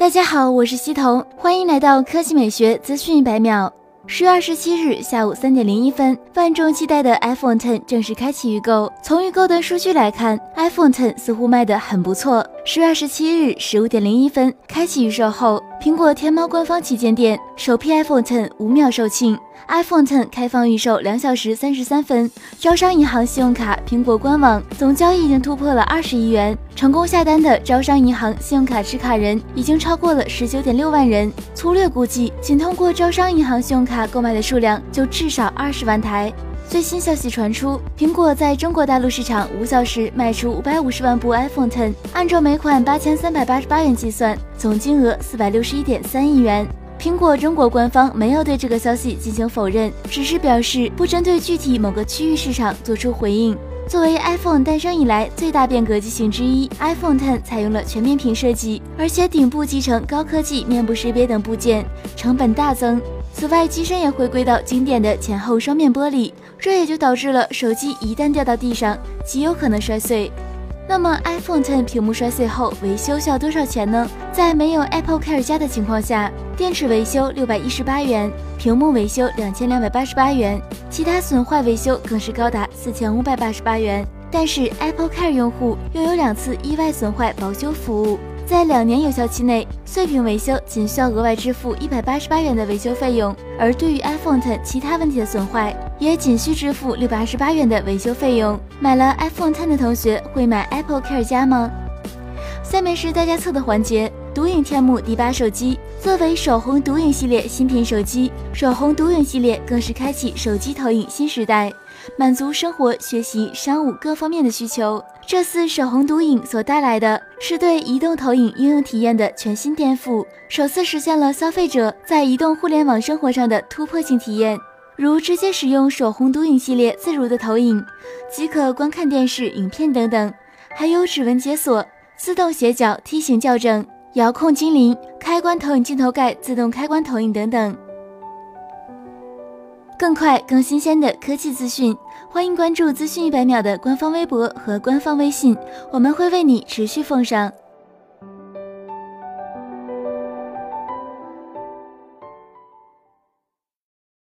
大家好，我是西彤，欢迎来到科技美学资讯一百秒。十月二十七日下午三点零一分，万众期待的 iPhone Ten 正式开启预购。从预购的数据来看，iPhone Ten 似乎卖得很不错。十月二十七日十五点零一分开启预售后，苹果天猫官方旗舰店首批 iPhone Ten 五秒售罄。iPhone Ten 开放预售两小时三十三分，招商银行信用卡苹果官网总交易已经突破了二十亿元，成功下单的招商银行信用卡持卡人已经超过了十九点六万人。粗略估计，仅通过招商银行信用卡购买的数量就至少二十万台。最新消息传出，苹果在中国大陆市场五小时卖出五百五十万部 iPhone Ten，按照每款八千三百八十八元计算，总金额四百六十一点三亿元。苹果中国官方没有对这个消息进行否认，只是表示不针对具体某个区域市场做出回应。作为 iPhone 诞生以来最大变革机型之一，iPhone Ten 采用了全面屏设计，而且顶部集成高科技面部识别等部件，成本大增。此外，机身也回归到经典的前后双面玻璃，这也就导致了手机一旦掉到地上，极有可能摔碎。那么 iPhone Ten 屏幕摔碎后维修需要多少钱呢？在没有 Apple Care 加的情况下，电池维修六百一十八元，屏幕维修两千两百八十八元，其他损坏维修更是高达四千五百八十八元。但是 Apple Care 用户又有两次意外损坏保修服务。在两年有效期内，碎屏维修仅需要额外支付一百八十八元的维修费用；而对于 iPhone Ten 其他问题的损坏，也仅需支付六百二十八元的维修费用。买了 iPhone Ten 的同学会买 Apple Care 加吗？下面是大家测的环节。独影天幕第八手机作为首红独影系列新品手机，首红独影系列更是开启手机投影新时代。满足生活、学习、商务各方面的需求。这次首红独影所带来的是对移动投影应用体验的全新颠覆，首次实现了消费者在移动互联网生活上的突破性体验，如直接使用首红独影系列自如的投影，即可观看电视、影片等等，还有指纹解锁、自动斜角梯形校正、遥控精灵、开关投影镜头盖自动开关投影等等。更快、更新鲜的科技资讯，欢迎关注“资讯一百秒”的官方微博和官方微信，我们会为你持续奉上。